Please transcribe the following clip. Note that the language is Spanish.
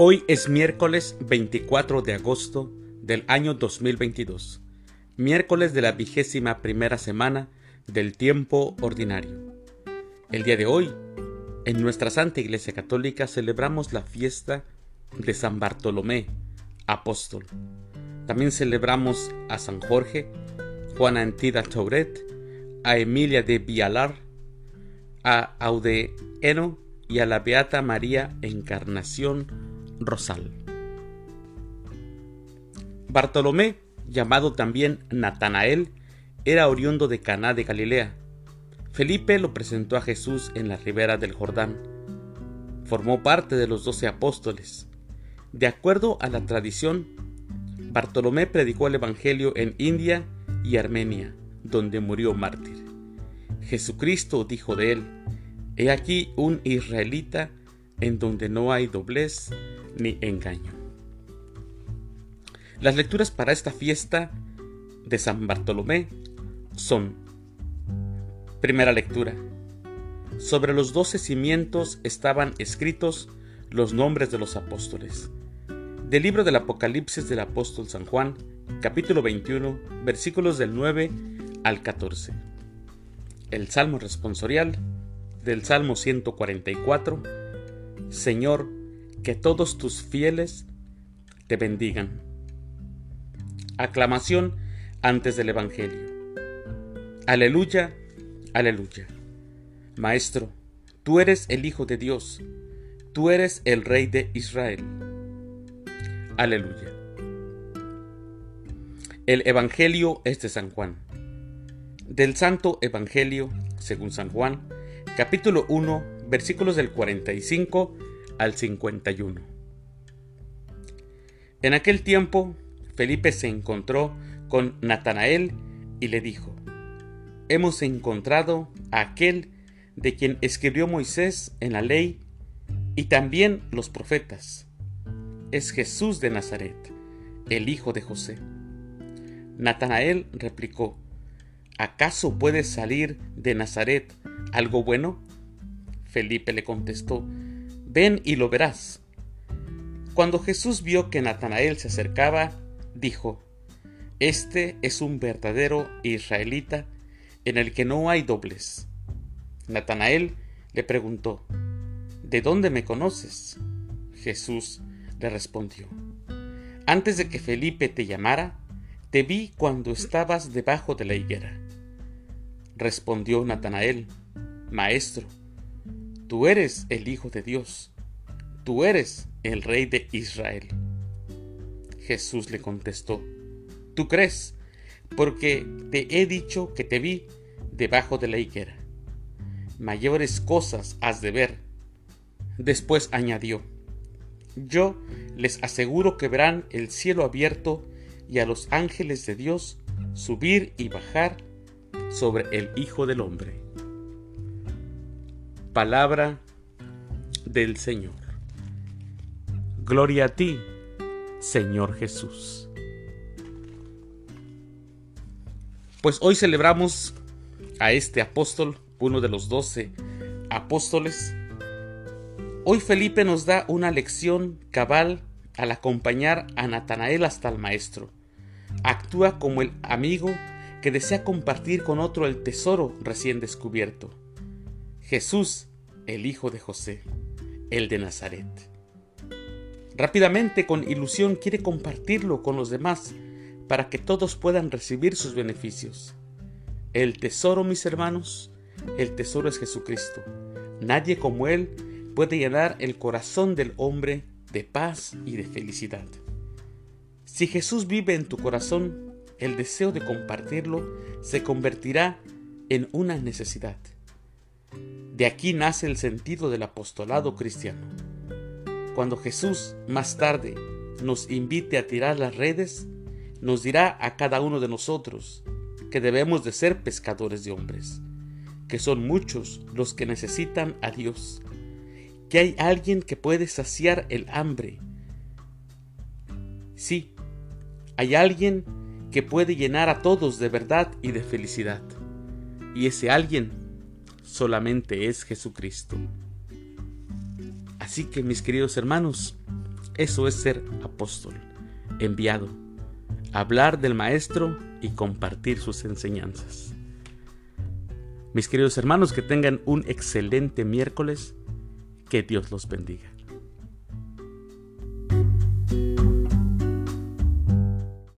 Hoy es miércoles 24 de agosto del año 2022, miércoles de la vigésima primera semana del tiempo ordinario. El día de hoy, en nuestra Santa Iglesia Católica celebramos la fiesta de San Bartolomé, apóstol. También celebramos a San Jorge, Juana Antida Tauret, a Emilia de Vialar, a Audeeno y a la Beata María Encarnación Rosal. Bartolomé, llamado también Natanael, era oriundo de Caná de Galilea. Felipe lo presentó a Jesús en la ribera del Jordán. Formó parte de los doce apóstoles. De acuerdo a la tradición, Bartolomé predicó el Evangelio en India y Armenia, donde murió mártir. Jesucristo dijo de él, He aquí un israelita en donde no hay doblez ni engaño. Las lecturas para esta fiesta de San Bartolomé son Primera lectura. Sobre los doce cimientos estaban escritos los nombres de los apóstoles. Del libro del Apocalipsis del apóstol San Juan, capítulo 21, versículos del 9 al 14. El Salmo responsorial del Salmo 144 Señor, que todos tus fieles te bendigan. Aclamación antes del Evangelio. Aleluya, aleluya. Maestro, tú eres el Hijo de Dios, tú eres el Rey de Israel. Aleluya. El Evangelio es de San Juan. Del Santo Evangelio, según San Juan, capítulo 1, versículos del 45 al 51. En aquel tiempo, Felipe se encontró con Natanael y le dijo, Hemos encontrado a aquel de quien escribió Moisés en la ley y también los profetas. Es Jesús de Nazaret, el hijo de José. Natanael replicó, ¿acaso puede salir de Nazaret algo bueno? Felipe le contestó, Ven y lo verás. Cuando Jesús vio que Natanael se acercaba, dijo, Este es un verdadero israelita en el que no hay dobles. Natanael le preguntó, ¿De dónde me conoces? Jesús le respondió, Antes de que Felipe te llamara, te vi cuando estabas debajo de la higuera. Respondió Natanael, Maestro, Tú eres el Hijo de Dios, tú eres el Rey de Israel. Jesús le contestó, Tú crees, porque te he dicho que te vi debajo de la higuera. Mayores cosas has de ver. Después añadió, Yo les aseguro que verán el cielo abierto y a los ángeles de Dios subir y bajar sobre el Hijo del Hombre. Palabra del Señor. Gloria a ti, Señor Jesús. Pues hoy celebramos a este apóstol, uno de los doce apóstoles. Hoy Felipe nos da una lección cabal al acompañar a Natanael hasta el Maestro. Actúa como el amigo que desea compartir con otro el tesoro recién descubierto. Jesús el hijo de José, el de Nazaret. Rápidamente, con ilusión, quiere compartirlo con los demás para que todos puedan recibir sus beneficios. El tesoro, mis hermanos, el tesoro es Jesucristo. Nadie como Él puede llenar el corazón del hombre de paz y de felicidad. Si Jesús vive en tu corazón, el deseo de compartirlo se convertirá en una necesidad. De aquí nace el sentido del apostolado cristiano. Cuando Jesús más tarde nos invite a tirar las redes, nos dirá a cada uno de nosotros que debemos de ser pescadores de hombres, que son muchos los que necesitan a Dios, que hay alguien que puede saciar el hambre. Sí, hay alguien que puede llenar a todos de verdad y de felicidad. Y ese alguien solamente es Jesucristo. Así que mis queridos hermanos, Eso es ser apóstol, enviado, hablar del Maestro y compartir sus enseñanzas. Mis queridos hermanos, que tengan un excelente miércoles. Que Dios los bendiga.